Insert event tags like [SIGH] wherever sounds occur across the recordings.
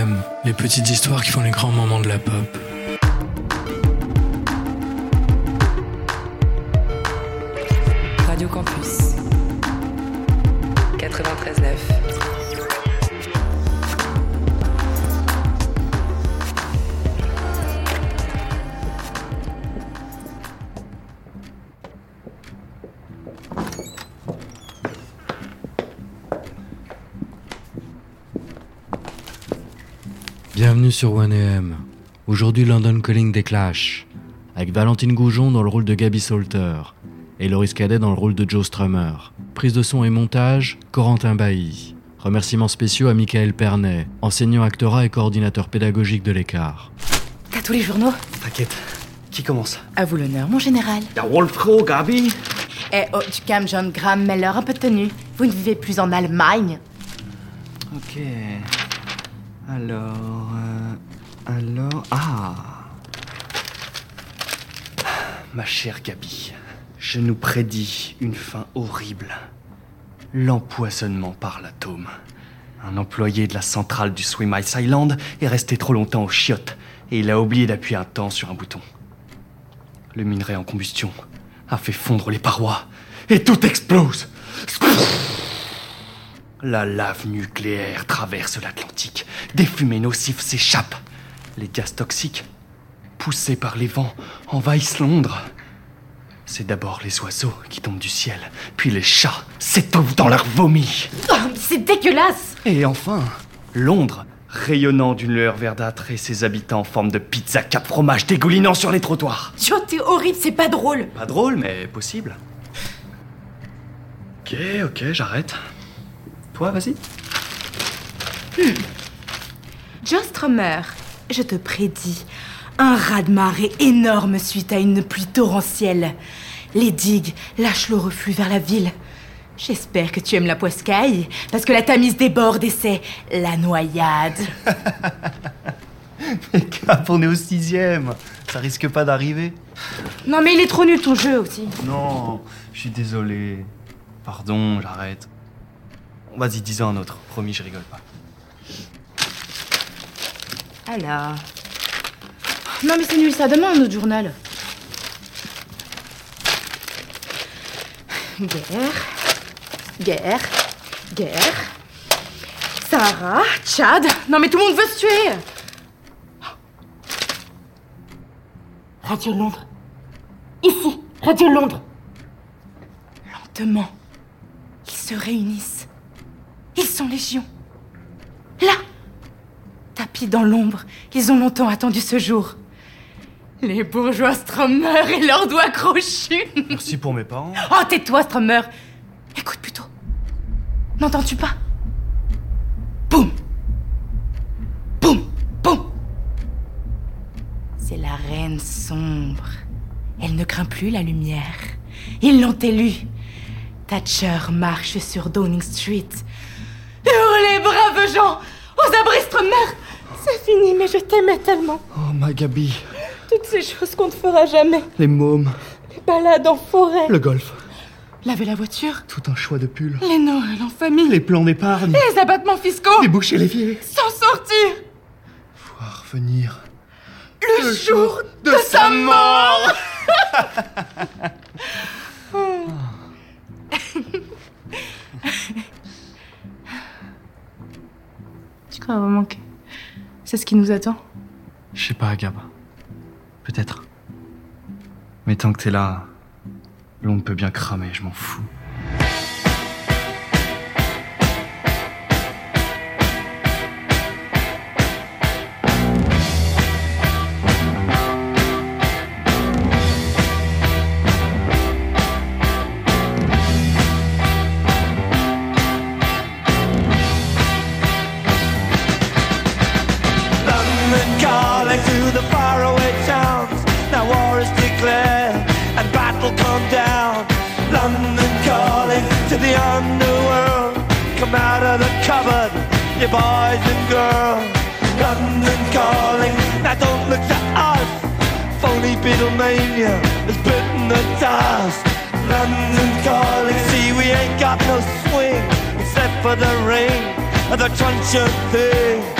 1AM, les petites histoires qui font les grands moments de la pop. Radio Campus 93.9 Bienvenue sur 1AM. Aujourd'hui, London Calling des Clash. Avec Valentine Goujon dans le rôle de Gabby Salter et Loris Cadet dans le rôle de Joe Strummer. Prise de son et montage, Corentin Bailly. Remerciements spéciaux à Michael Pernet, enseignant actorat et coordinateur pédagogique de l'écart. T'as tous les journaux? T'inquiète. Qui commence? À vous l'honneur, mon général. Y'a Wolfro, Gabi Eh oh, tu calmes John Graham Meller, un peu de tenue. Vous ne vivez plus en Allemagne. Ok. Alors. euh, alors. Ah Ma chère Gabi, je nous prédis une fin horrible. L'empoisonnement par l'atome. Un employé de la centrale du Swim Ice Island est resté trop longtemps au chiottes et il a oublié d'appuyer un temps sur un bouton. Le minerai en combustion a fait fondre les parois et tout explose. La lave nucléaire traverse l'Atlantique. Des fumées nocives s'échappent. Les gaz toxiques, poussés par les vents, envahissent Londres. C'est d'abord les oiseaux qui tombent du ciel, puis les chats s'étouffent dans leur vomi. Oh, c'est dégueulasse Et enfin, Londres, rayonnant d'une lueur verdâtre et ses habitants en forme de pizza cap fromage dégoulinant sur les trottoirs. Joe, t'es horrible, c'est pas drôle. Pas drôle, mais possible. Ok, ok, j'arrête. Toi, vas-y. Joe Strummer, je te prédis un raz-de-marée énorme suite à une pluie torrentielle. Les digues lâchent le reflux vers la ville. J'espère que tu aimes la poiscaille, parce que la Tamise déborde et c'est la noyade. [LAUGHS] Cap, on est au sixième. Ça risque pas d'arriver. Non mais il est trop nul ton jeu aussi. Non, je suis désolé. Pardon, j'arrête. Vas-y, dis-en un autre. Promis, je rigole pas. Alors. Non mais c'est nul ça, donne-moi un autre journal. Guerre. Guerre. Guerre. Sahara. Tchad. Non mais tout le monde veut se tuer. Radio Londres. Ici, Radio Londres. Lentement. Ils se réunissent. Ils sont légion. Là tapis dans l'ombre. Ils ont longtemps attendu ce jour. Les bourgeois Strummer et leurs doigts crochus. Merci pour mes parents. Oh, tais-toi, Strummer. Écoute plutôt. N'entends-tu pas? Boum Boum Boum C'est la reine sombre. Elle ne craint plus la lumière. Ils l'ont élue. Thatcher marche sur Downing Street. Hurlez, braves gens Aux abris, Strummer C'est fini, mais je t'aimais tellement. Oh, ma Gabi. Toutes ces choses qu'on ne fera jamais. Les mômes, Les balades en forêt. le golf, Laver la voiture. tout un choix de pull. Les Noëls en famille. Les plans d'épargne, Les abattements fiscaux. déboucher l'évier. S'en sortir. Voir venir. Le, jour de, sa mort. [LAUGHS] c'est ce qui nous attend Je sais pas, Gab. Peut-être. Mais tant que t'es là, l'onde peut bien cramer, je m'en fous. Calling to the faraway towns. Now war is declared and battle come down. London calling to the underworld. Come out of the cupboard, you boys and girls. London calling, now don't look to us. Phony Beatlemania has bitten the dust. London calling, see we ain't got no swing except for the ring of the truncheon thing.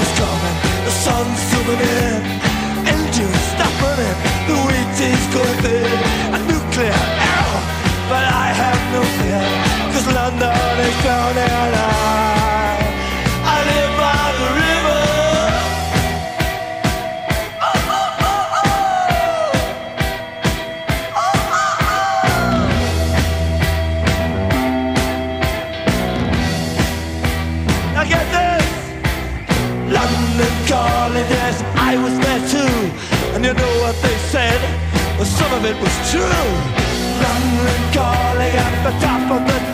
is coming, the sun's zooming in, it was true. London calling at the top of the